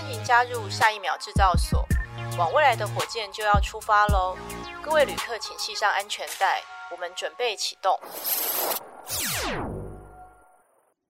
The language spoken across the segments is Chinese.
欢迎加入下一秒制造所，往未来的火箭就要出发喽！各位旅客，请系上安全带，我们准备启动。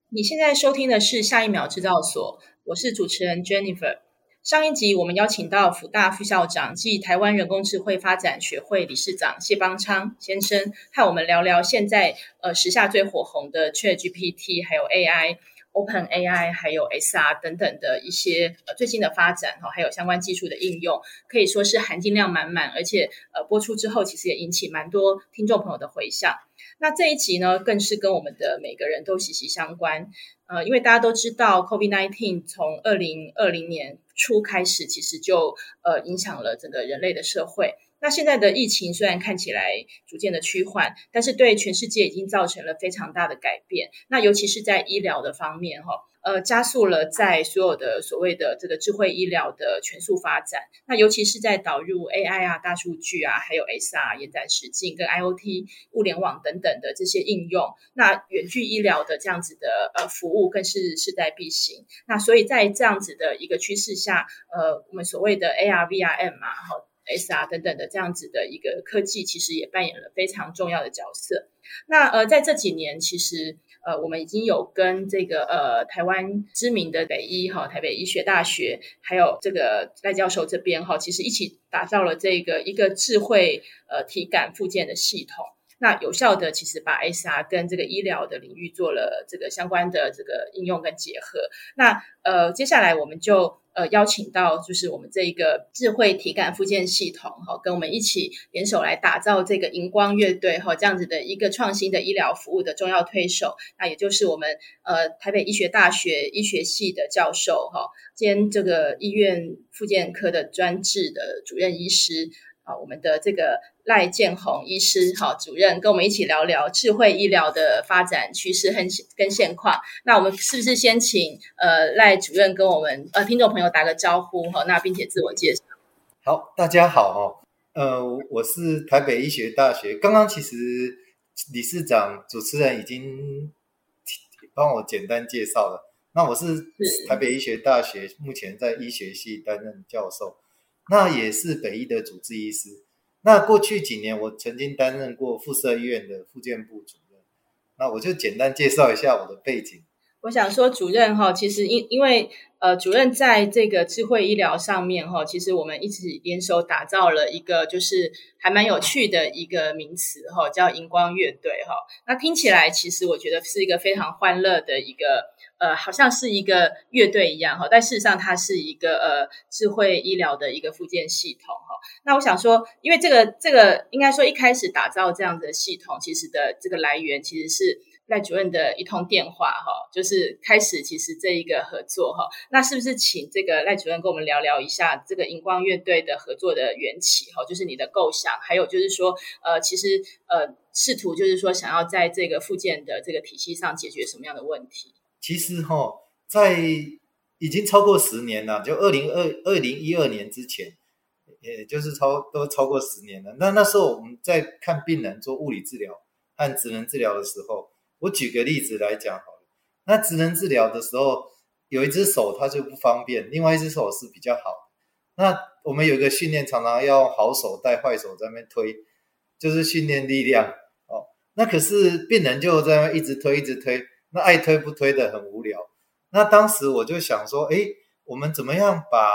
你现在收听的是下一秒制造所，我是主持人 Jennifer。上一集我们邀请到辅大副校长暨台湾人工智慧发展学会理事长谢邦昌先生，和我们聊聊现在呃时下最火红的 ChatGPT 还有 AI。Open AI 还有 SR 等等的一些呃最新的发展哈，还有相关技术的应用，可以说是含金量满满，而且呃播出之后，其实也引起蛮多听众朋友的回响。那这一集呢，更是跟我们的每个人都息息相关。呃，因为大家都知道，COVID-19 从二零二零年初开始，其实就呃影响了整个人类的社会。那现在的疫情虽然看起来逐渐的趋缓，但是对全世界已经造成了非常大的改变。那尤其是在医疗的方面，哈，呃，加速了在所有的所谓的这个智慧医疗的全速发展。那尤其是在导入 AI 啊、大数据啊，还有 SR 延展实境跟 IoT 物联网等等的这些应用，那远距医疗的这样子的呃服务更是势在必行。那所以在这样子的一个趋势下，呃，我们所谓的 AR、VRM 嘛，哈。SR 等等的这样子的一个科技，其实也扮演了非常重要的角色。那呃，在这几年，其实呃，我们已经有跟这个呃台湾知名的北医哈，台北医学大学，还有这个赖教授这边哈，其实一起打造了这个一个智慧呃体感附件的系统。那有效的其实把 SR 跟这个医疗的领域做了这个相关的这个应用跟结合。那呃，接下来我们就。呃，邀请到就是我们这一个智慧体感复健系统哈，跟我们一起联手来打造这个荧光乐队哈，这样子的一个创新的医疗服务的重要推手，那也就是我们呃台北医学大学医学系的教授哈，兼这个医院复健科的专治的主任医师。好，我们的这个赖建宏医师，好，主任跟我们一起聊聊智慧医疗的发展趋势和跟现况。那我们是不是先请呃赖主任跟我们呃听众朋友打个招呼哈？那并且自我介绍。好，大家好哈，呃，我是台北医学大学，刚刚其实理事长主持人已经帮我简单介绍了。那我是台北医学大学目前在医学系担任教授。那也是北医的主治医师。那过去几年，我曾经担任过附设医院的复健部主任。那我就简单介绍一下我的背景。我想说，主任哈，其实因因为呃，主任在这个智慧医疗上面哈，其实我们一起联手打造了一个就是还蛮有趣的一个名词哈，叫荧光乐队哈。那听起来其实我觉得是一个非常欢乐的一个。呃，好像是一个乐队一样哈，但事实上它是一个呃智慧医疗的一个附件系统哈。那我想说，因为这个这个应该说一开始打造这样的系统，其实的这个来源其实是赖主任的一通电话哈，就是开始其实这一个合作哈。那是不是请这个赖主任跟我们聊聊一下这个荧光乐队的合作的缘起哈？就是你的构想，还有就是说呃，其实呃试图就是说想要在这个附件的这个体系上解决什么样的问题？其实哈，在已经超过十年了，就二零二二零一二年之前，也就是超都超过十年了。那那时候我们在看病人做物理治疗和职能治疗的时候，我举个例子来讲好了。那职能治疗的时候，有一只手它就不方便，另外一只手是比较好。那我们有一个训练，常常要好手带坏手在那边推，就是训练力量哦。那可是病人就在那一直推，一直推。那爱推不推的很无聊。那当时我就想说，哎，我们怎么样把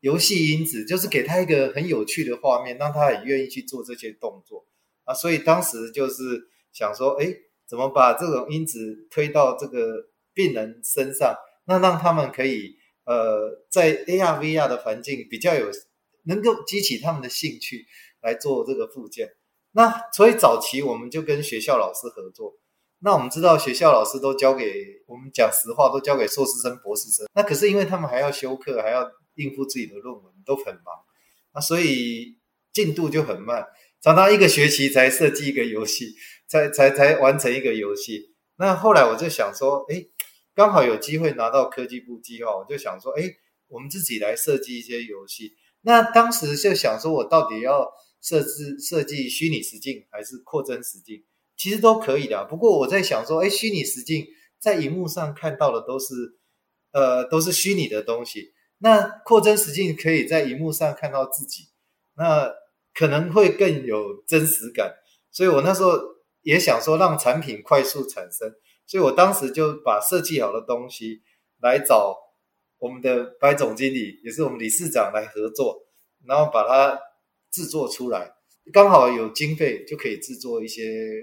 游戏因子，就是给他一个很有趣的画面，让他很愿意去做这些动作啊。所以当时就是想说，哎，怎么把这种因子推到这个病人身上，那让他们可以呃，在 AR、VR 的环境比较有，能够激起他们的兴趣来做这个复健。那所以早期我们就跟学校老师合作。那我们知道学校老师都交给我们讲实话，都交给硕士生、博士生。那可是因为他们还要修课，还要应付自己的论文，都很忙。那所以进度就很慢，常常一个学期才设计一个游戏，才才才完成一个游戏。那后来我就想说，哎，刚好有机会拿到科技部计划，我就想说，哎，我们自己来设计一些游戏。那当时就想说，我到底要设置设计虚拟实境还是扩增实境？其实都可以的，不过我在想说，哎，虚拟实境在荧幕上看到的都是，呃，都是虚拟的东西。那扩增实境可以在荧幕上看到自己，那可能会更有真实感。所以我那时候也想说，让产品快速产生，所以我当时就把设计好的东西来找我们的白总经理，也是我们理事长来合作，然后把它制作出来。刚好有经费，就可以制作一些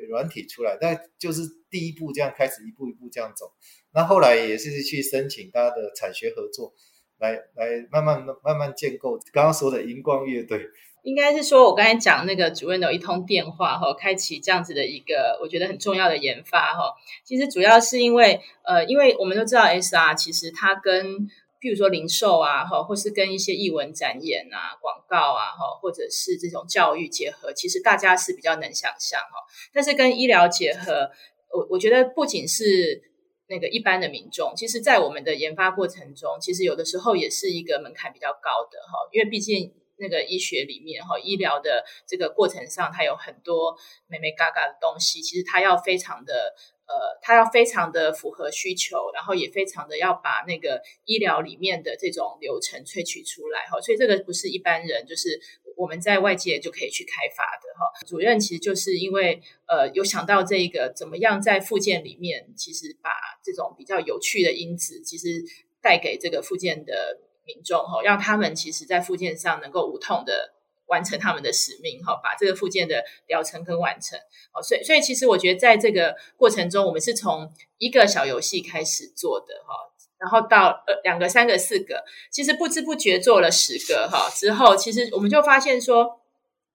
软体出来。但就是第一步这样开始，一步一步这样走。那后来也是去申请大家的产学合作。来来，慢慢慢慢建构刚刚说的荧光乐队，应该是说我刚才讲那个主任的一通电话哈，开启这样子的一个我觉得很重要的研发哈。其实主要是因为呃，因为我们都知道 SR 其实它跟譬如说零售啊哈，或是跟一些艺文展演啊、广告啊哈，或者是这种教育结合，其实大家是比较能想象哈。但是跟医疗结合，我我觉得不仅是。那个一般的民众，其实，在我们的研发过程中，其实有的时候也是一个门槛比较高的哈，因为毕竟那个医学里面哈，医疗的这个过程上，它有很多美美嘎嘎的东西，其实它要非常的呃，它要非常的符合需求，然后也非常的要把那个医疗里面的这种流程萃取出来哈，所以这个不是一般人就是。我们在外界就可以去开发的哈，主任其实就是因为呃有想到这一个怎么样在附件里面，其实把这种比较有趣的因子，其实带给这个附件的民众哈，让他们其实在复健上能够无痛的完成他们的使命哈，把这个复健的疗程跟完成哦，所以所以其实我觉得在这个过程中，我们是从一个小游戏开始做的哈。然后到呃两个、三个、四个，其实不知不觉做了十个哈。之后其实我们就发现说，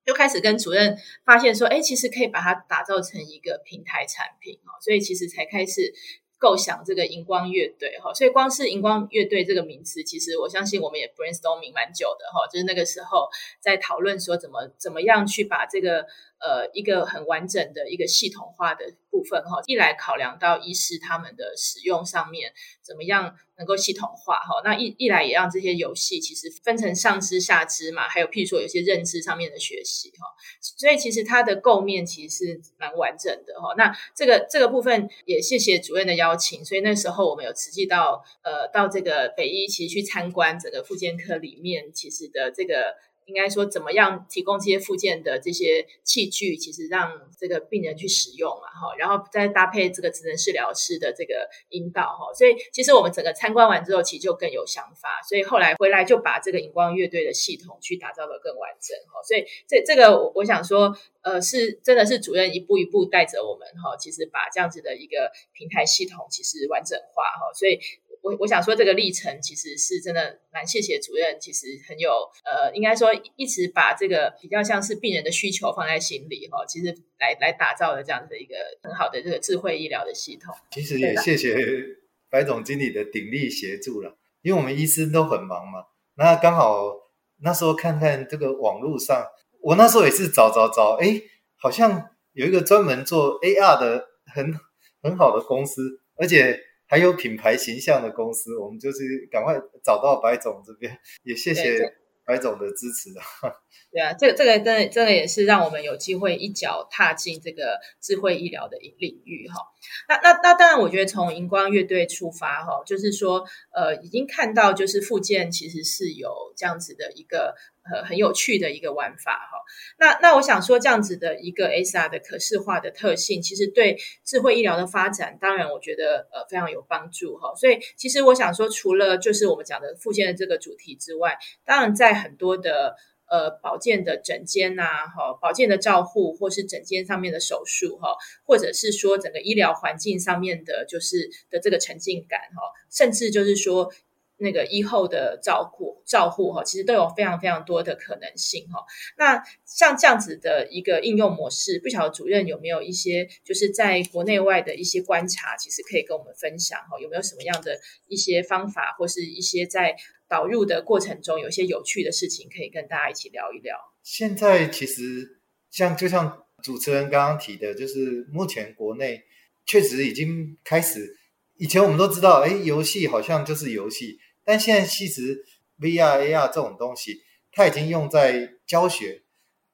就开始跟主任发现说，哎，其实可以把它打造成一个平台产品哈。所以其实才开始构想这个荧光乐队哈。所以光是荧光乐队这个名词，其实我相信我们也 brainstorming 蛮久的哈。就是那个时候在讨论说怎么怎么样去把这个。呃，一个很完整的一个系统化的部分哈，一来考量到医师他们的使用上面怎么样能够系统化哈，那一一来也让这些游戏其实分成上肢下肢嘛，还有譬如说有些认知上面的学习哈，所以其实它的构面其实是蛮完整的哈。那这个这个部分也谢谢主任的邀请，所以那时候我们有实际到呃到这个北医其实去参观整个复健科里面其实的这个。应该说，怎么样提供这些附件的这些器具，其实让这个病人去使用嘛，哈，然后再搭配这个职能治疗师的这个引导，哈，所以其实我们整个参观完之后，其实就更有想法，所以后来回来就把这个荧光乐队的系统去打造得更完整，哈，所以这这个我我想说，呃，是真的是主任一步一步带着我们，哈，其实把这样子的一个平台系统其实完整化，哈，所以。我我想说，这个历程其实是真的蛮谢谢主任，其实很有呃，应该说一直把这个比较像是病人的需求放在心里哈，其实来来打造的这样子的一个很好的这个智慧医疗的系统。其实也谢谢白总经理的鼎力协助了，因为我们医生都很忙嘛，那刚好那时候看看这个网络上，我那时候也是找找找，哎，好像有一个专门做 AR 的很很好的公司，而且。还有品牌形象的公司，我们就是赶快找到白总这边，也谢谢白总的支持啊。对啊，这个这个真的真的也是让我们有机会一脚踏进这个智慧医疗的领域哈。那那那当然，我觉得从荧光乐队出发哈，就是说呃，已经看到就是复健其实是有这样子的一个。很，很有趣的一个玩法哈。那那我想说，这样子的一个 AR 的可视化的特性，其实对智慧医疗的发展，当然我觉得呃非常有帮助哈。所以其实我想说，除了就是我们讲的复健的这个主题之外，当然在很多的呃保健的诊间呐，哈，保健的照护，或是诊间上面的手术哈，或者是说整个医疗环境上面的，就是的这个沉浸感哈，甚至就是说。那个医后的照顾照护哈，其实都有非常非常多的可能性哈。那像这样子的一个应用模式，不晓得主任有没有一些就是在国内外的一些观察，其实可以跟我们分享哈？有没有什么样的一些方法，或是一些在导入的过程中有一些有趣的事情，可以跟大家一起聊一聊？现在其实像就像主持人刚刚提的，就是目前国内确实已经开始，以前我们都知道，哎，游戏好像就是游戏。但现在其实 VR、AR 这种东西，它已经用在教学，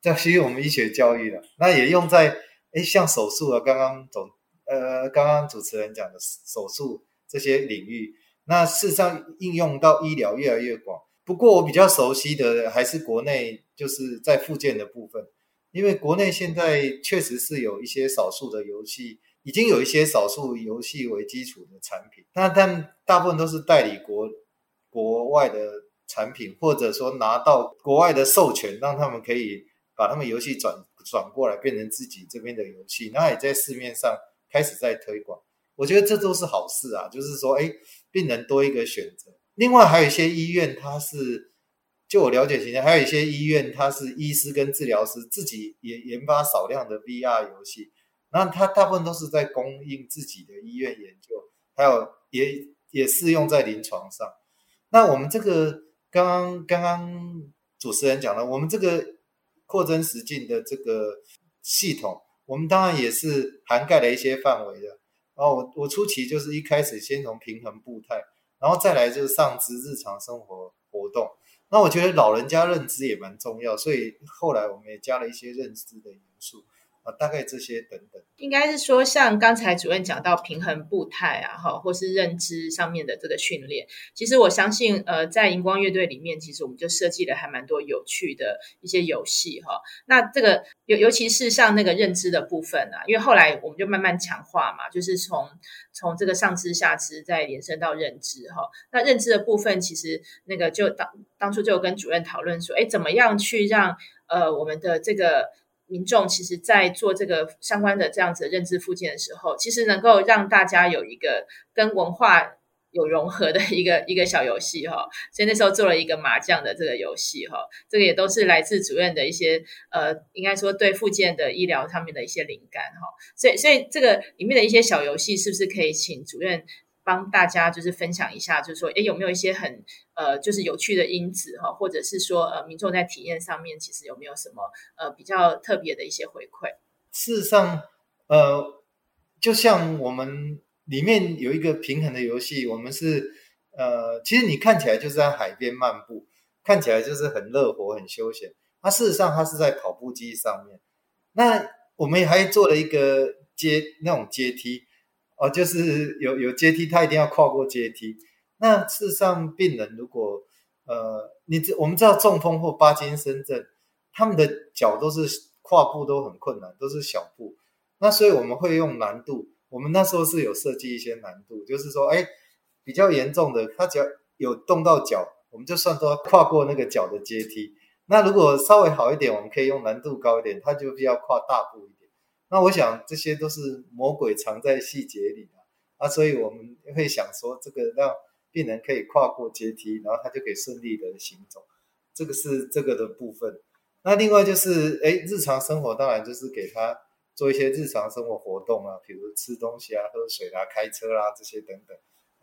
在其实我们医学教育了。那也用在诶像手术啊，刚刚总呃刚刚主持人讲的手术这些领域。那事实上应用到医疗越来越广。不过我比较熟悉的还是国内，就是在附件的部分，因为国内现在确实是有一些少数的游戏，已经有一些少数游戏为基础的产品，那但大部分都是代理国国外的产品，或者说拿到国外的授权，让他们可以把他们游戏转转过来变成自己这边的游戏，那也在市面上开始在推广。我觉得这都是好事啊，就是说，哎，病人多一个选择。另外还有一些医院，它是就我了解情况，还有一些医院，它是医师跟治疗师自己也研发少量的 VR 游戏，那它大部分都是在供应自己的医院研究，还有也也适用在临床上。那我们这个刚刚刚刚主持人讲了，我们这个扩增实境的这个系统，我们当然也是涵盖了一些范围的。然后我我初期就是一开始先从平衡步态，然后再来就是上肢日常生活活动。那我觉得老人家认知也蛮重要，所以后来我们也加了一些认知的元素。啊，大概这些等等，应该是说，像刚才主任讲到平衡步态啊，哈，或是认知上面的这个训练，其实我相信，呃，在荧光乐队里面，其实我们就设计了还蛮多有趣的一些游戏，哈。那这个尤尤其是像那个认知的部分啊，因为后来我们就慢慢强化嘛，就是从从这个上肢下肢再延伸到认知，哈。那认知的部分，其实那个就当当初就跟主任讨论说，哎，怎么样去让呃我们的这个。民众其实，在做这个相关的这样子认知附件的时候，其实能够让大家有一个跟文化有融合的一个一个小游戏哈。所以那时候做了一个麻将的这个游戏哈，这个也都是来自主任的一些呃，应该说对附件的医疗上面的一些灵感哈。所以，所以这个里面的一些小游戏，是不是可以请主任？帮大家就是分享一下，就是说，诶，有没有一些很呃，就是有趣的因子哈，或者是说，呃，民众在体验上面，其实有没有什么呃比较特别的一些回馈？事实上，呃，就像我们里面有一个平衡的游戏，我们是呃，其实你看起来就是在海边漫步，看起来就是很乐活、很休闲。它事实上它是在跑步机上面。那我们还做了一个阶那种阶梯。哦，就是有有阶梯，他一定要跨过阶梯。那事实上，病人如果呃，你知我们知道中风或帕金森症，他们的脚都是跨步都很困难，都是小步。那所以我们会用难度，我们那时候是有设计一些难度，就是说，哎，比较严重的，他只要有动到脚，我们就算说跨过那个脚的阶梯。那如果稍微好一点，我们可以用难度高一点，他就必要跨大步。那我想这些都是魔鬼藏在细节里的啊，所以我们会想说，这个让病人可以跨过阶梯，然后他就可以顺利的行走，这个是这个的部分。那另外就是，哎，日常生活当然就是给他做一些日常生活活动啊，比如吃东西啊、喝水、啊、开车、啊、这些等等。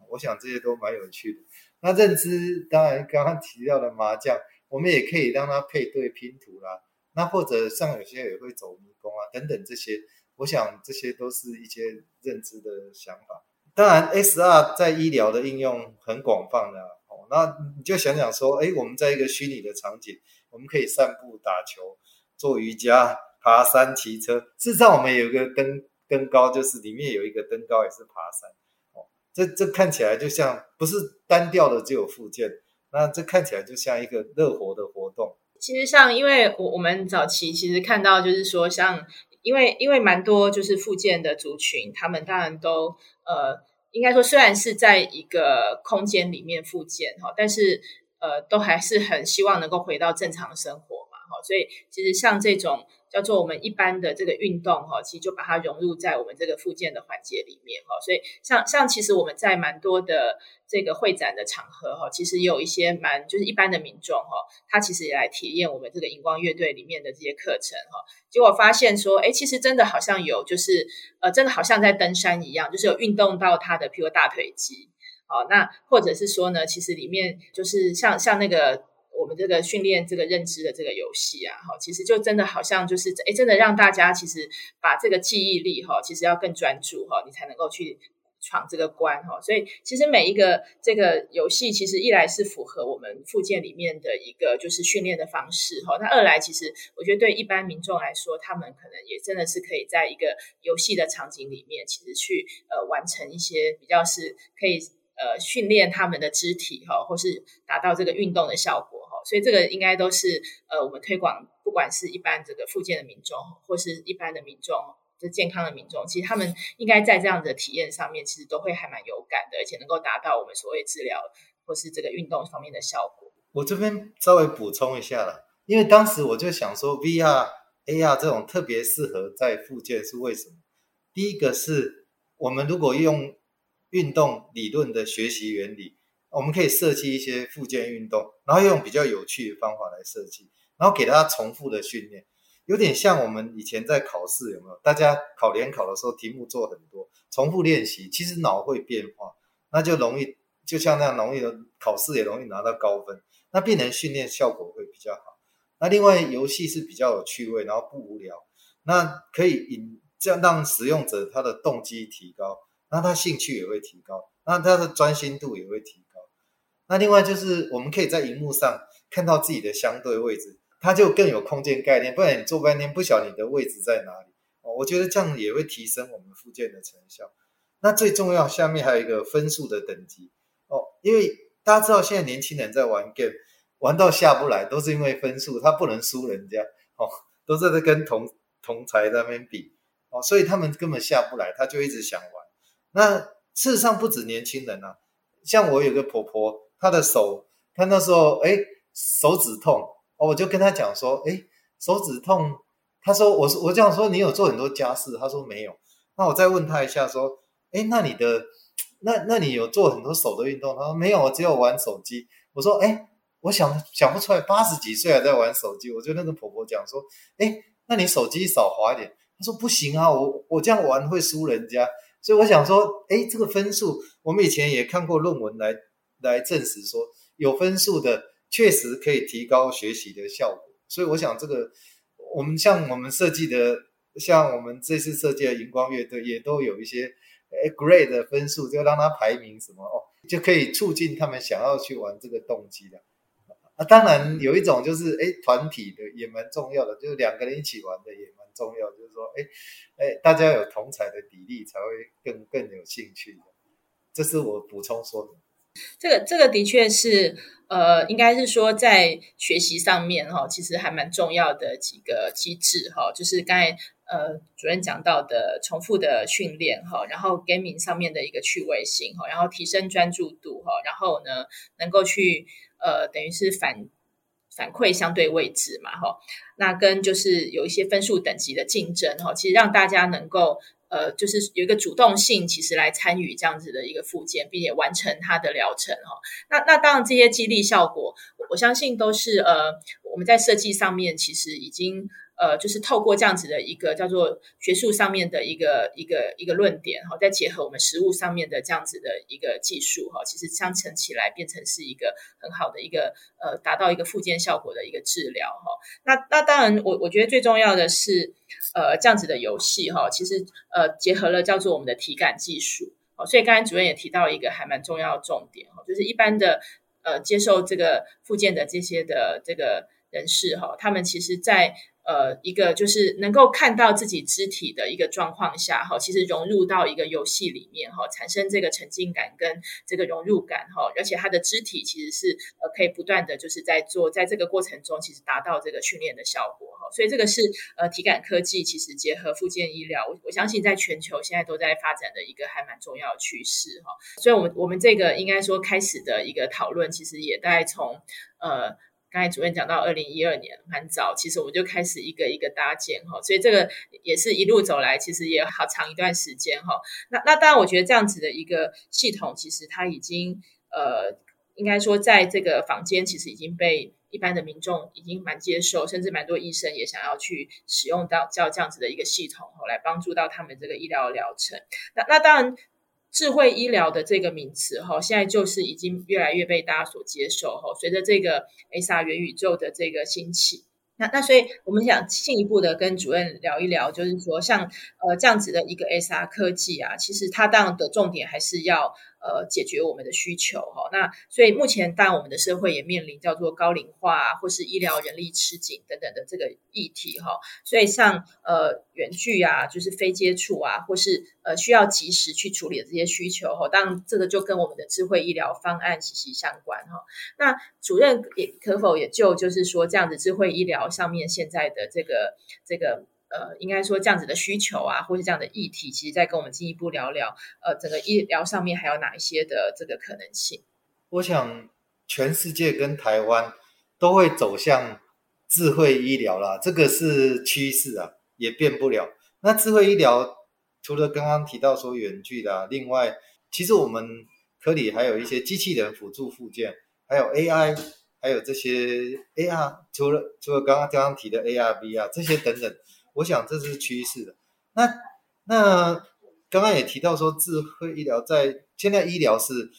我想这些都蛮有趣的。那认知当然刚刚提到的麻将，我们也可以让他配对拼图啦。那或者像有些也会走迷宫啊等等这些，我想这些都是一些认知的想法。当然，SR 在医疗的应用很广泛的哦。那你就想想说，哎，我们在一个虚拟的场景，我们可以散步、打球、做瑜伽、爬山、骑车。事实上，我们有一个登登高，就是里面有一个登高也是爬山。哦，这这看起来就像不是单调的只有附件，那这看起来就像一个乐活的活动。其实像，因为我我们早期其实看到，就是说，像因为因为蛮多就是复健的族群，他们当然都呃，应该说虽然是在一个空间里面复健哈，但是呃，都还是很希望能够回到正常生活嘛哈，所以其实像这种。叫做我们一般的这个运动哈，其实就把它融入在我们这个复健的环节里面哈。所以像像其实我们在蛮多的这个会展的场合哈，其实也有一些蛮就是一般的民众哈，他其实也来体验我们这个荧光乐队里面的这些课程哈。结果发现说，哎，其实真的好像有就是呃，真的好像在登山一样，就是有运动到他的譬如大腿肌哦。那或者是说呢，其实里面就是像像那个。我们这个训练这个认知的这个游戏啊，哈，其实就真的好像就是，哎，真的让大家其实把这个记忆力哈，其实要更专注哈，你才能够去闯这个关哈。所以其实每一个这个游戏，其实一来是符合我们附件里面的一个就是训练的方式哈，那二来其实我觉得对一般民众来说，他们可能也真的是可以在一个游戏的场景里面，其实去呃完成一些比较是可以。呃训练他们的肢体哈，或是达到这个运动的效果所以这个应该都是呃我们推广，不管是一般这个复健的民众，或是一般的民众，就健康的民众，其实他们应该在这样的体验上面，其实都会还蛮有感的，而且能够达到我们所谓治疗或是这个运动方面的效果。我这边稍微补充一下了，因为当时我就想说，VR、AR 这种特别适合在复健是为什么？第一个是我们如果用运动理论的学习原理，我们可以设计一些复健运动，然后用比较有趣的方法来设计，然后给大家重复的训练。有点像我们以前在考试，有没有？大家考联考的时候，题目做很多，重复练习，其实脑会变化，那就容易，就像那样容易的考试也容易拿到高分。那病人训练效果会比较好。那另外游戏是比较有趣味，然后不无聊，那可以引这样让使用者他的动机提高，那他兴趣也会提高，那他的专心度也会提高。那另外就是我们可以在荧幕上看到自己的相对位置。它就更有空间概念，不然你做半天不晓得你的位置在哪里哦。我觉得这样也会提升我们附件的成效。那最重要，下面还有一个分数的等级哦，因为大家知道现在年轻人在玩 game，玩到下不来，都是因为分数，他不能输人家哦，都是在跟同同才在那边比哦，所以他们根本下不来，他就一直想玩。那事实上不止年轻人啊，像我有个婆婆，他的手，他那时候哎手指痛。哦，我就跟他讲说，诶，手指痛。他说，我说，我这样说，你有做很多家事？他说没有。那我再问他一下，说，诶，那你的，那那你有做很多手的运动？他说没有，我只有玩手机。我说，诶，我想想不出来，八十几岁还在玩手机。我就跟那个婆婆讲说，诶，那你手机少滑一点。他说不行啊，我我这样玩会输人家。所以我想说，诶，这个分数，我们以前也看过论文来来证实说，有分数的。确实可以提高学习的效果，所以我想这个我们像我们设计的，像我们这次设计的荧光乐队也都有一些诶 grade 的分数，就让它排名什么哦，就可以促进他们想要去玩这个动机的。啊，当然有一种就是诶团体的也蛮重要的，就是两个人一起玩的也蛮重要，就是说诶诶大家有同侪的比例才会更更有兴趣的。这是我补充说明。这个这个的确是，呃，应该是说在学习上面哈，其实还蛮重要的几个机制哈，就是刚才呃主任讲到的重复的训练哈，然后 gaming 上面的一个趣味性哈，然后提升专注度哈，然后呢能够去呃等于是反反馈相对位置嘛哈，那跟就是有一些分数等级的竞争哈，其实让大家能够。呃，就是有一个主动性，其实来参与这样子的一个复健，并且完成它的疗程哈。那那当然，这些激励效果，我相信都是呃，我们在设计上面其实已经。呃，就是透过这样子的一个叫做学术上面的一个一个一个论点哈，再结合我们实物上面的这样子的一个技术哈，其实相乘起来变成是一个很好的一个呃，达到一个复健效果的一个治疗哈。那那当然，我我觉得最重要的是呃，这样子的游戏哈，其实呃结合了叫做我们的体感技术。哦所以刚才主任也提到一个还蛮重要的重点哈，就是一般的呃接受这个复健的这些的这个人士哈，他们其实在呃，一个就是能够看到自己肢体的一个状况下，哈，其实融入到一个游戏里面，哈，产生这个沉浸感跟这个融入感，哈，而且他的肢体其实是呃可以不断的就是在做，在这个过程中，其实达到这个训练的效果，哈，所以这个是呃体感科技其实结合复健医疗，我我相信在全球现在都在发展的一个还蛮重要的趋势，哈，所以我们我们这个应该说开始的一个讨论，其实也大概从呃。刚才主任讲到二零一二年蛮早，其实我们就开始一个一个搭建哈，所以这个也是一路走来，其实也好长一段时间哈。那那当然，我觉得这样子的一个系统，其实它已经呃，应该说在这个房间，其实已经被一般的民众已经蛮接受，甚至蛮多医生也想要去使用到叫这样子的一个系统，来帮助到他们这个医疗疗程。那那当然。智慧医疗的这个名词哈，现在就是已经越来越被大家所接受哈。随着这个 SR 元宇宙的这个兴起，那那所以我们想进一步的跟主任聊一聊，就是说像呃这样子的一个 SR 科技啊，其实它当然的重点还是要呃解决我们的需求哈。那所以目前当然我们的社会也面临叫做高龄化或是医疗人力吃紧等等的这个议题哈。所以像呃远距啊，就是非接触啊，或是呃需要及时去处理的这些需求哈，当然这个就跟我们的智慧医疗方案息息相关哈。那主任也可否也就就是说这样子智慧医疗上面现在的这个这个。呃，应该说这样子的需求啊，或是这样的议题，其实再跟我们进一步聊聊，呃，整个医疗上面还有哪一些的这个可能性？我想，全世界跟台湾都会走向智慧医疗啦，这个是趋势啊，也变不了。那智慧医疗除了刚刚提到说远距的，另外，其实我们科里还有一些机器人辅助附件，还有 AI，还有这些 AR，除了除了刚刚刚刚提的 AR、VR 这些等等。我想这是趋势的。那那刚刚也提到说，智慧医疗在现在医疗是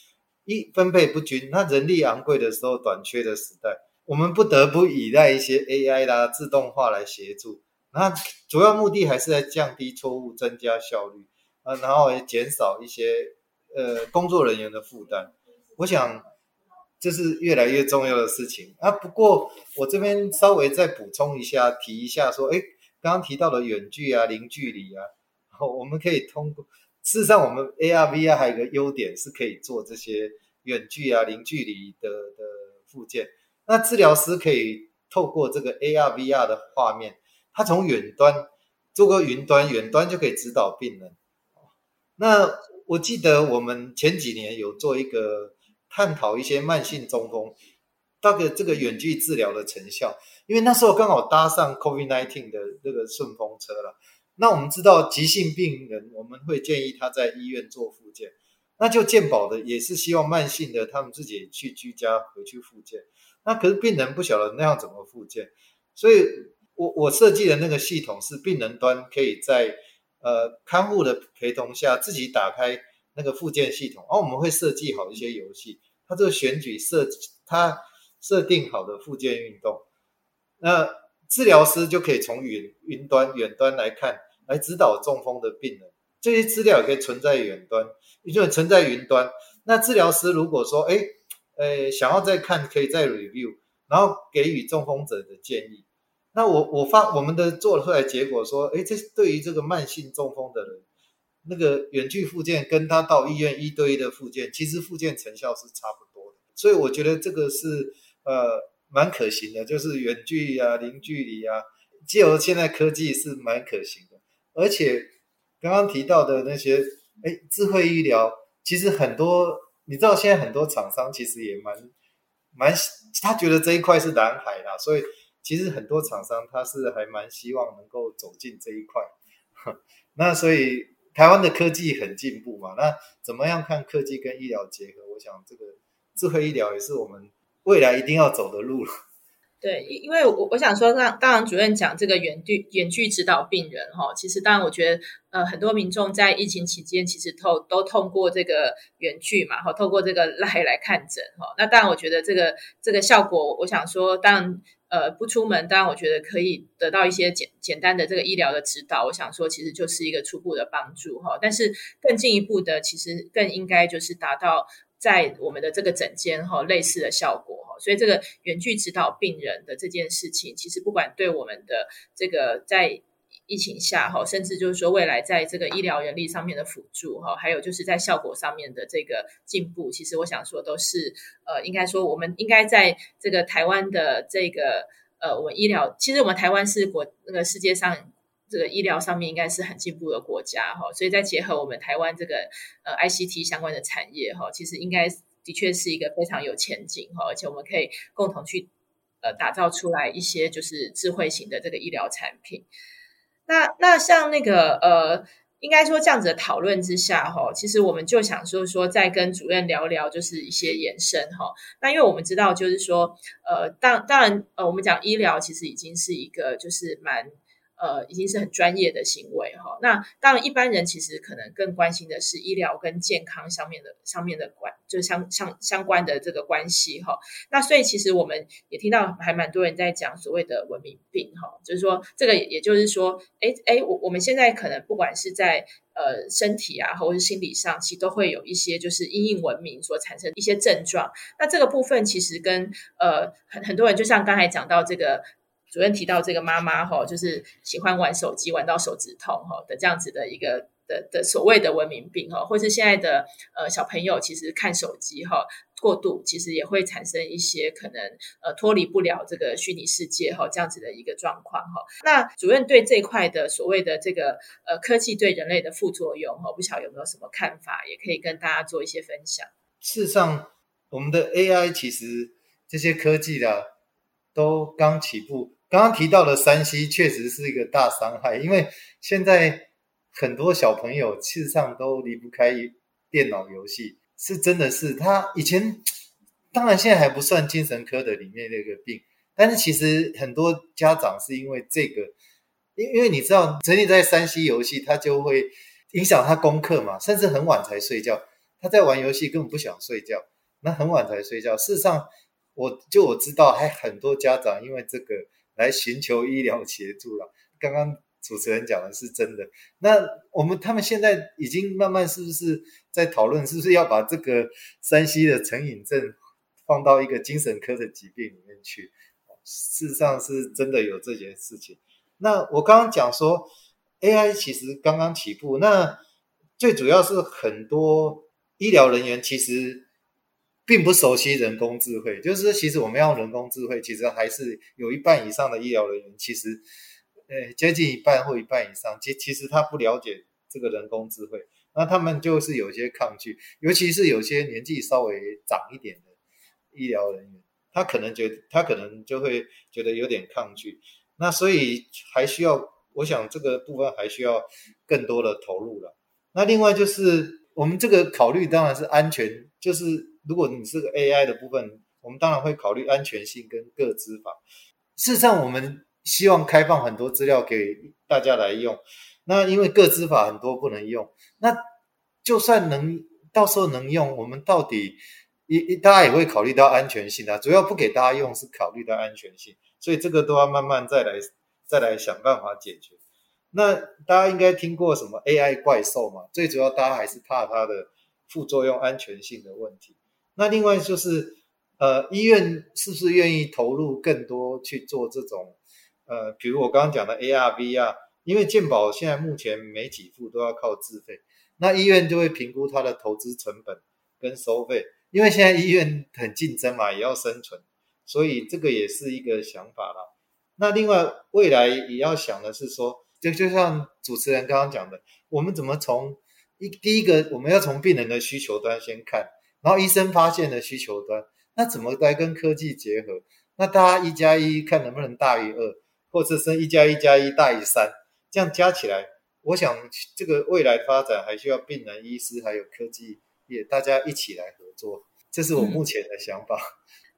一分配不均，那人力昂贵的时候短缺的时代，我们不得不依赖一些 AI 啦、自动化来协助。那主要目的还是在降低错误，增加效率啊，然后也减少一些呃工作人员的负担。我想这是越来越重要的事情啊。不过我这边稍微再补充一下，提一下说，哎。刚刚提到的远距啊、零距离啊，我们可以通过。事实上，我们 AR、VR 还有一个优点是可以做这些远距啊、零距离的的复健。那治疗师可以透过这个 AR、VR 的画面，他从远端做个云端，远端就可以指导病人。那我记得我们前几年有做一个探讨一些慢性中风，大概这个远距治疗的成效。因为那时候刚好搭上 COVID-19 的那个顺风车了，那我们知道急性病人，我们会建议他在医院做复健，那就健保的也是希望慢性的他们自己去居家回去复健，那可是病人不晓得那样怎么复健，所以我我设计的那个系统是病人端可以在呃看护的陪同下自己打开那个复健系统，然后我们会设计好一些游戏，他这个选举设他设定好的复健运动。那治疗师就可以从云云端远端来看，来指导中风的病人。这些资料也可以存在远端，也就存在云端。那治疗师如果说，哎，呃，想要再看，可以再 review，然后给予中风者的建议。那我我发我们的做出来结果说，哎，这对于这个慢性中风的人，那个远距复健跟他到医院一对一的复健，其实复健成效是差不多的。所以我觉得这个是呃。蛮可行的，就是远距离啊、零距离啊，借由现在科技是蛮可行的。而且刚刚提到的那些，哎，智慧医疗，其实很多，你知道现在很多厂商其实也蛮蛮，他觉得这一块是蓝海啦，所以其实很多厂商他是还蛮希望能够走进这一块。那所以台湾的科技很进步嘛，那怎么样看科技跟医疗结合？我想这个智慧医疗也是我们。未来一定要走的路了。对，因为我我想说，当当然主任讲这个远距远距指导病人哈，其实当然我觉得呃很多民众在疫情期间其实透都通过这个远距嘛哈，透过这个来来看诊哈。那当然我觉得这个这个效果，我想说当然呃不出门，当然我觉得可以得到一些简简单的这个医疗的指导。我想说其实就是一个初步的帮助哈，但是更进一步的，其实更应该就是达到。在我们的这个诊间哈，类似的效果哈，所以这个远距指导病人的这件事情，其实不管对我们的这个在疫情下哈，甚至就是说未来在这个医疗人力上面的辅助哈，还有就是在效果上面的这个进步，其实我想说都是呃，应该说我们应该在这个台湾的这个呃，我们医疗，其实我们台湾是国那个世界上。这个医疗上面应该是很进步的国家哈，所以再结合我们台湾这个呃 ICT 相关的产业哈，其实应该的确是一个非常有前景哈，而且我们可以共同去呃打造出来一些就是智慧型的这个医疗产品。那那像那个呃，应该说这样子的讨论之下哈，其实我们就想说说再跟主任聊聊，就是一些延伸哈。那因为我们知道就是说呃，当当然呃，我们讲医疗其实已经是一个就是蛮。呃，已经是很专业的行为哈。那当然，一般人其实可能更关心的是医疗跟健康上面的上面的关，就是相相相关的这个关系哈。那所以其实我们也听到还蛮多人在讲所谓的文明病哈，就是说这个也就是说，哎哎，我我们现在可能不管是在呃身体啊，或者是心理上，其实都会有一些就是因应文明所产生一些症状。那这个部分其实跟呃很很多人，就像刚才讲到这个主任提到这个妈妈哈，就是喜欢玩手机玩到手指痛哈的这样子的一个。的的所谓的文明病哈，或是现在的呃小朋友其实看手机哈过度，其实也会产生一些可能呃脱离不了这个虚拟世界哈这样子的一个状况哈。那主任对这一块的所谓的这个呃科技对人类的副作用哈，不晓得有没有什么看法，也可以跟大家做一些分享。事实上，我们的 AI 其实这些科技的都刚起步，刚刚提到的 3C 确实是一个大伤害，因为现在。很多小朋友事实上都离不开电脑游戏，是真的是他以前，当然现在还不算精神科的里面那个病，但是其实很多家长是因为这个，因因为你知道，沉溺在山西游戏，他就会影响他功课嘛，甚至很晚才睡觉。他在玩游戏根本不想睡觉，那很晚才睡觉。事实上，我就我知道，还很多家长因为这个来寻求医疗协助了。刚刚。主持人讲的是真的，那我们他们现在已经慢慢是不是在讨论，是不是要把这个山西的成瘾症放到一个精神科的疾病里面去？事实上是真的有这件事情。那我刚刚讲说 AI 其实刚刚起步，那最主要是很多医疗人员其实并不熟悉人工智慧，就是其实我们要人工智慧，其实还是有一半以上的医疗人员其实。呃，接近一半或一半以上，其其实他不了解这个人工智慧，那他们就是有些抗拒，尤其是有些年纪稍微长一点的医疗人员，他可能觉得他可能就会觉得有点抗拒，那所以还需要，我想这个部分还需要更多的投入了。那另外就是我们这个考虑当然是安全，就是如果你是个 AI 的部分，我们当然会考虑安全性跟个资法。事实上我们。希望开放很多资料给大家来用，那因为个资法很多不能用，那就算能到时候能用，我们到底一大家也会考虑到安全性啊，主要不给大家用是考虑到安全性，所以这个都要慢慢再来再来想办法解决。那大家应该听过什么 AI 怪兽嘛？最主要大家还是怕它的副作用、安全性的问题。那另外就是呃，医院是不是愿意投入更多去做这种？呃，比如我刚刚讲的 AR、VR，因为健保现在目前每几副都要靠自费，那医院就会评估它的投资成本跟收费，因为现在医院很竞争嘛，也要生存，所以这个也是一个想法啦。那另外未来也要想的是说，就就像主持人刚刚讲的，我们怎么从一第一个我们要从病人的需求端先看，然后医生发现的需求端，那怎么来跟科技结合？那大家一加一看能不能大于二？或者是一加一加一大于三，这样加起来，我想这个未来发展还需要病人、医师还有科技业大家一起来合作，这是我目前的想法。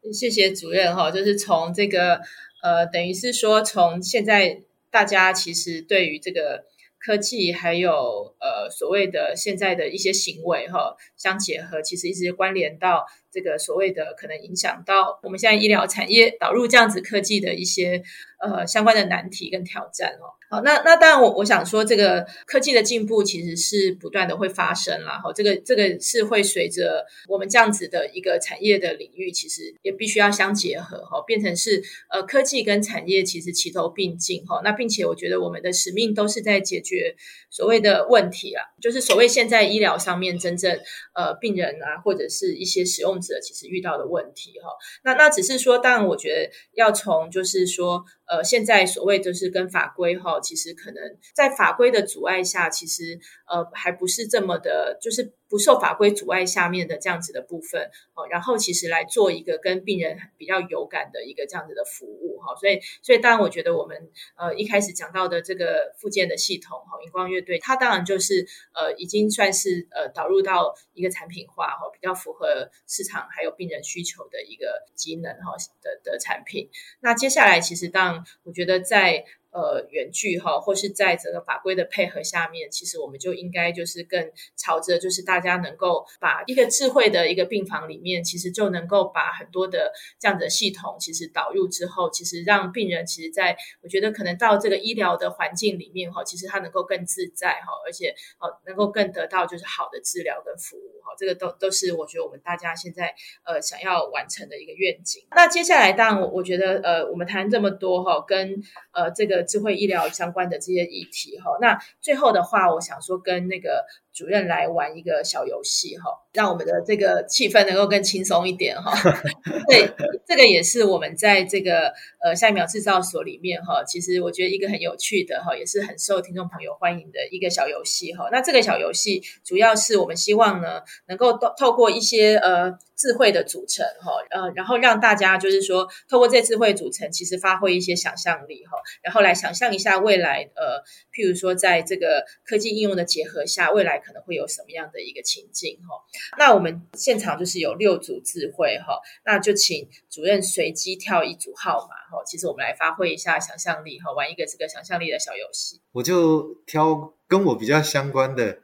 嗯、谢谢主任哈，就是从这个呃，等于是说从现在大家其实对于这个科技还有呃所谓的现在的一些行为哈相结合，其实一直关联到。这个所谓的可能影响到我们现在医疗产业导入这样子科技的一些呃相关的难题跟挑战哦。好，那那当然我我想说，这个科技的进步其实是不断的会发生啦。哈，这个这个是会随着我们这样子的一个产业的领域，其实也必须要相结合哈，变成是呃科技跟产业其实齐头并进哈。那并且我觉得我们的使命都是在解决所谓的问题啊，就是所谓现在医疗上面真正呃病人啊或者是一些使用者其实遇到的问题哈。那那只是说，当然我觉得要从就是说。呃，现在所谓就是跟法规哈，其实可能在法规的阻碍下，其实呃还不是这么的，就是不受法规阻碍下面的这样子的部分哦。然后其实来做一个跟病人比较有感的一个这样子的服务哈。所以，所以当然我觉得我们呃一开始讲到的这个附件的系统哈，荧光乐队，它当然就是呃已经算是呃导入到一个产品化哈，比较符合市场还有病人需求的一个机能哈的的产品。那接下来其实当然我觉得在呃远距哈，或是在这个法规的配合下面，其实我们就应该就是更朝着就是大家能够把一个智慧的一个病房里面，其实就能够把很多的这样的系统其实导入之后，其实让病人其实在我觉得可能到这个医疗的环境里面哈，其实他能够更自在哈，而且哦能够更得到就是好的治疗跟服务。哈，这个都都是我觉得我们大家现在呃想要完成的一个愿景。那接下来当然我我觉得呃我们谈这么多哈，跟呃这个智慧医疗相关的这些议题哈，那最后的话，我想说跟那个主任来玩一个小游戏哈，让我们的这个气氛能够更轻松一点哈。对，这个也是我们在这个呃下一秒制造所里面哈，其实我觉得一个很有趣的哈，也是很受听众朋友欢迎的一个小游戏哈。那这个小游戏主要是我们希望呢，能够透透过一些呃。智慧的组成，哈，呃，然后让大家就是说，透过这智慧组成，其实发挥一些想象力，哈，然后来想象一下未来，呃，譬如说，在这个科技应用的结合下，未来可能会有什么样的一个情境，哈。那我们现场就是有六组智慧，哈，那就请主任随机跳一组号码，哈，其实我们来发挥一下想象力，哈，玩一个这个想象力的小游戏。我就挑跟我比较相关的。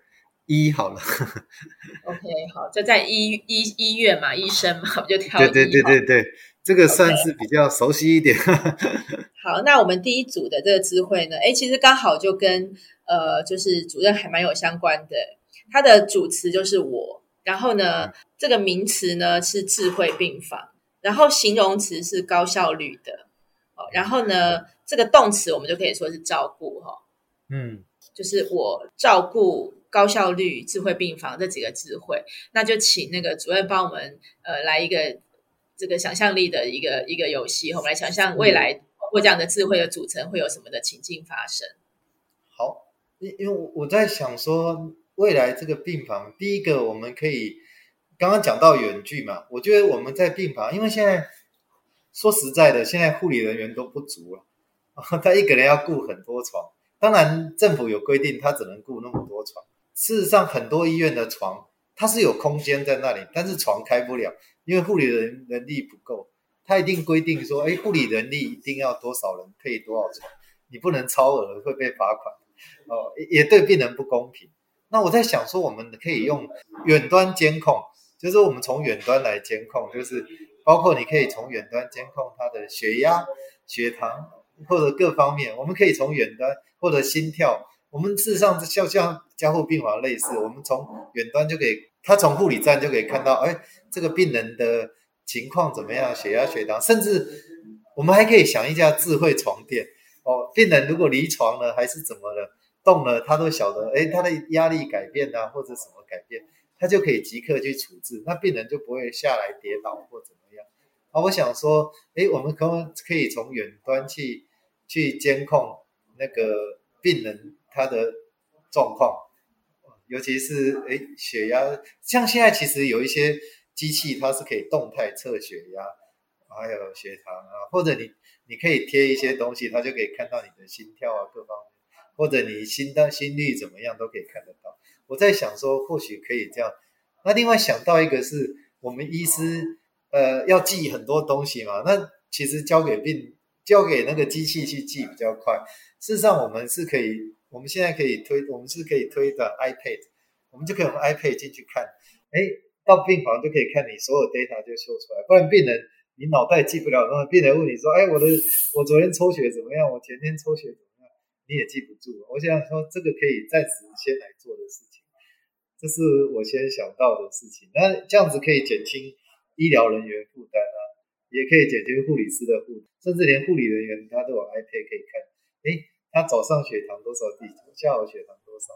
医好了，OK，好，就在医医医院嘛，医生嘛，我就挑对对对对对，这个算是比较熟悉一点。好，那我们第一组的这个智慧呢，诶，其实刚好就跟呃，就是主任还蛮有相关的。它的主词就是我，然后呢，嗯、这个名词呢是智慧病房，然后形容词是高效率的，哦，然后呢，这个动词我们就可以说是照顾，哈，嗯，就是我照顾。高效率智慧病房这几个智慧，那就请那个主任帮我们呃来一个这个想象力的一个一个游戏，我们来想象未来通过这样的智慧的组成会有什么的情境发生。好，因因为我我在想说，未来这个病房，第一个我们可以刚刚讲到远距嘛，我觉得我们在病房，因为现在说实在的，现在护理人员都不足了，他一个人要顾很多床，当然政府有规定，他只能顾那么多床。事实上，很多医院的床它是有空间在那里，但是床开不了，因为护理人人力不够。他一定规定说，哎，护理人力一定要多少人配多少床，你不能超额会被罚款。哦，也对病人不公平。那我在想说，我们可以用远端监控，就是我们从远端来监控，就是包括你可以从远端监控他的血压、血糖或者各方面，我们可以从远端或者心跳。我们事实上就像加护病房类似，我们从远端就可以，他从护理站就可以看到，哎，这个病人的情况怎么样，血压、血糖，甚至我们还可以想一下智慧床垫哦，病人如果离床了还是怎么了，动了，他都晓得，哎，他的压力改变啊，或者什么改变，他就可以即刻去处置，那病人就不会下来跌倒或怎么样。啊，我想说，哎，我们可不可以从远端去去监控那个病人？他的状况，尤其是诶血压，像现在其实有一些机器，它是可以动态测血压，还有血糖啊，或者你你可以贴一些东西，它就可以看到你的心跳啊各方面，或者你心的心率怎么样都可以看得到。我在想说，或许可以这样。那另外想到一个是我们医师呃要记很多东西嘛，那其实交给病交给那个机器去记比较快。事实上，我们是可以。我们现在可以推，我们是可以推的 iPad，我们就可以用 iPad 进去看，哎，到病房就可以看你所有 data 就秀出来。不然病人你脑袋记不了，那么病人问你说，哎，我的我昨天抽血怎么样？我前天抽血怎么样？你也记不住。我想说这个可以暂时先来做的事情，这是我先想到的事情。那这样子可以减轻医疗人员负担啊，也可以减轻护理师的护，甚至连护理人员他都有 iPad 可以看，哎。他早上血糖多少？地下午血糖多少？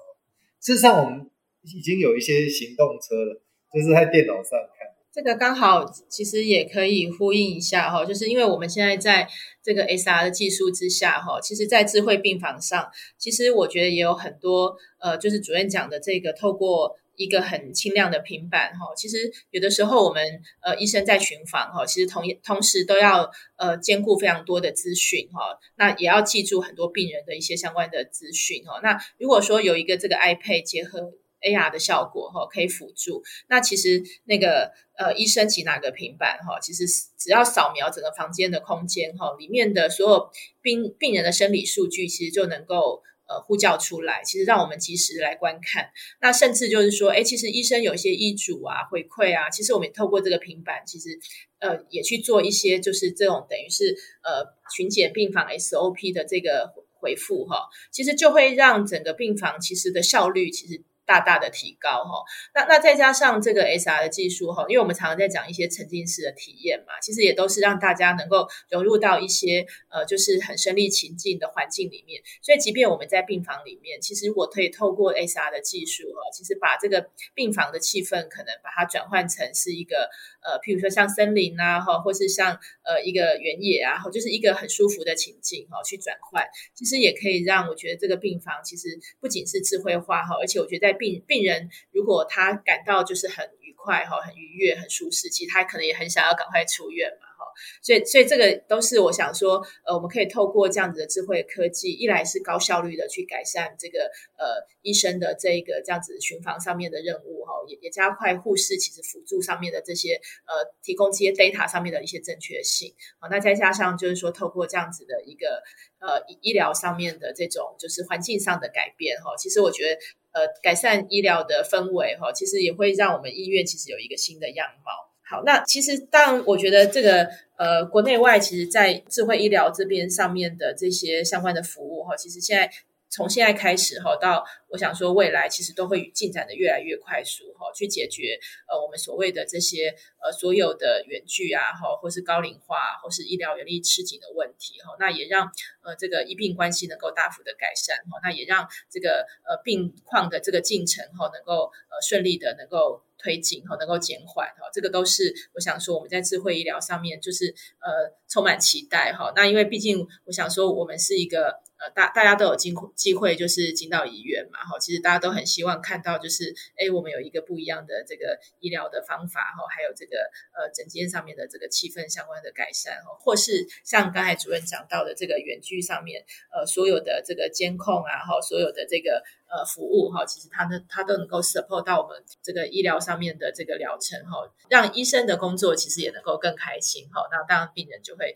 事实上，我们已经有一些行动车了，就是在电脑上看。这个刚好其实也可以呼应一下哈，就是因为我们现在在这个 SR 的技术之下哈，其实，在智慧病房上，其实我觉得也有很多呃，就是主任讲的这个透过。一个很轻量的平板哈，其实有的时候我们呃医生在巡房哈，其实同同时都要呃兼顾非常多的资讯哈，那也要记住很多病人的一些相关的资讯哈。那如果说有一个这个 iPad 结合 AR 的效果哈，可以辅助。那其实那个呃，医生级拿个平板哈，其实只要扫描整个房间的空间哈，里面的所有病病人的生理数据，其实就能够。呃，呼叫出来，其实让我们及时来观看。那甚至就是说，哎，其实医生有一些医嘱啊、回馈啊，其实我们也透过这个平板，其实呃，也去做一些就是这种等于是呃巡检病房 SOP 的这个回复哈，其实就会让整个病房其实的效率其实。大大的提高哈，那那再加上这个 S R 的技术哈，因为我们常常在讲一些沉浸式的体验嘛，其实也都是让大家能够融入到一些呃，就是很身临其境的环境里面。所以，即便我们在病房里面，其实我可以透过 S R 的技术哈，其实把这个病房的气氛可能把它转换成是一个呃，譬如说像森林啊哈，或是像呃一个原野啊，或就是一个很舒服的情境哈，去转换，其实也可以让我觉得这个病房其实不仅是智慧化哈，而且我觉得在病病人如果他感到就是很愉快哈，很愉悦，很舒适，其实他可能也很想要赶快出院嘛哈。所以，所以这个都是我想说，呃，我们可以透过这样子的智慧科技，一来是高效率的去改善这个呃医生的这一个这样子巡房上面的任务哈，也也加快护士其实辅助上面的这些呃提供这些 data 上面的一些正确性。好，那再加上就是说，透过这样子的一个呃医疗上面的这种就是环境上的改变哈，其实我觉得呃改善医疗的氛围哈，其实也会让我们医院其实有一个新的样貌。好，那其实当然，我觉得这个呃，国内外其实，在智慧医疗这边上面的这些相关的服务哈，其实现在从现在开始哈，到我想说未来，其实都会进展的越来越快速哈，去解决呃我们所谓的这些呃所有的远距啊哈，或是高龄化，或是医疗人力吃紧的问题哈，那也让呃这个医病关系能够大幅的改善哈，那也让这个呃病况的这个进程哈，能够呃顺利的能够。推进哈，能够减缓哈，这个都是我想说我们在智慧医疗上面就是呃充满期待哈。那因为毕竟我想说我们是一个。呃，大大家都有机机会，就是进到医院嘛，哈，其实大家都很希望看到，就是，哎，我们有一个不一样的这个医疗的方法，哈，还有这个呃诊间上面的这个气氛相关的改善，哈，或是像刚才主任讲到的这个远距上面，呃，所有的这个监控啊，哈，所有的这个呃服务，哈，其实它呢，它都能够 support 到我们这个医疗上面的这个疗程，哈，让医生的工作其实也能够更开心，哈，那当然病人就会。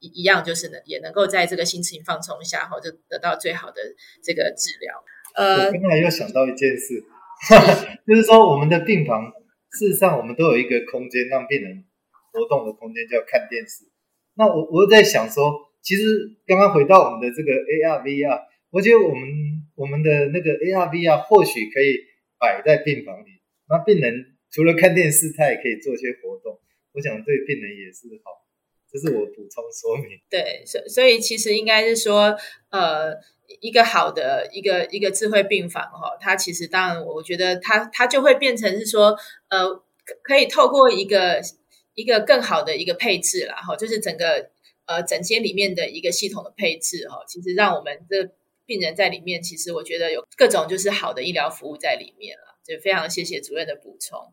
一一样就是能，也能够在这个心情放松下，后，就得到最好的这个治疗。呃，我刚才又想到一件事，就是说我们的病房事实上我们都有一个空间让病人活动的空间，叫看电视。那我我在想说，其实刚刚回到我们的这个 AR VR，我觉得我们我们的那个 AR VR 或许可以摆在病房里，那病人除了看电视，他也可以做些活动。我想对病人也是好。这是我补充说明。对，所所以其实应该是说，呃，一个好的一个一个智慧病房哈，它其实当然，我觉得它它就会变成是说，呃，可以透过一个一个更好的一个配置啦，哈，就是整个呃整间里面的一个系统的配置哈，其实让我们的病人在里面，其实我觉得有各种就是好的医疗服务在里面了，就非常谢谢主任的补充。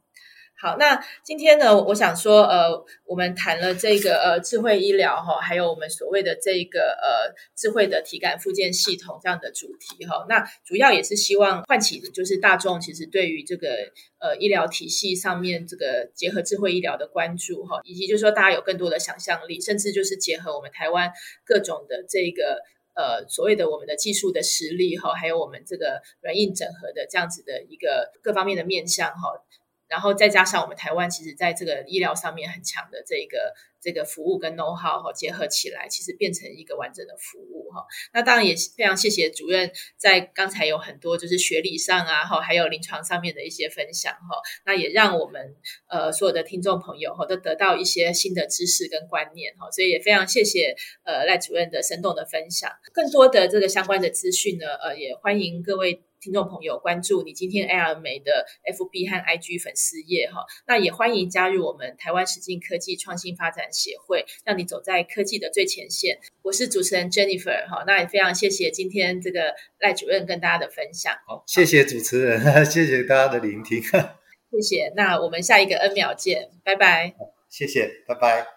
好，那今天呢，我想说，呃，我们谈了这个呃智慧医疗哈，还有我们所谓的这个呃智慧的体感复健系统这样的主题哈。那主要也是希望唤起的就是大众其实对于这个呃医疗体系上面这个结合智慧医疗的关注哈，以及就是说大家有更多的想象力，甚至就是结合我们台湾各种的这个呃所谓的我们的技术的实力哈，还有我们这个软硬整合的这样子的一个各方面的面向哈。然后再加上我们台湾其实在这个医疗上面很强的这个这个服务跟 know how 哈结合起来，其实变成一个完整的服务哈。那当然也非常谢谢主任在刚才有很多就是学理上啊哈，还有临床上面的一些分享哈。那也让我们呃所有的听众朋友哈都得到一些新的知识跟观念哈。所以也非常谢谢呃赖主任的生动的分享。更多的这个相关的资讯呢，呃也欢迎各位。听众朋友，关注你今天 AR 美的 FB 和 IG 粉丝页哈，那也欢迎加入我们台湾实境科技创新发展协会，让你走在科技的最前线。我是主持人 Jennifer 哈，那也非常谢谢今天这个赖主任跟大家的分享。好，谢谢主持人，谢谢大家的聆听。谢谢，那我们下一个 N 秒见，拜拜。谢谢，拜拜。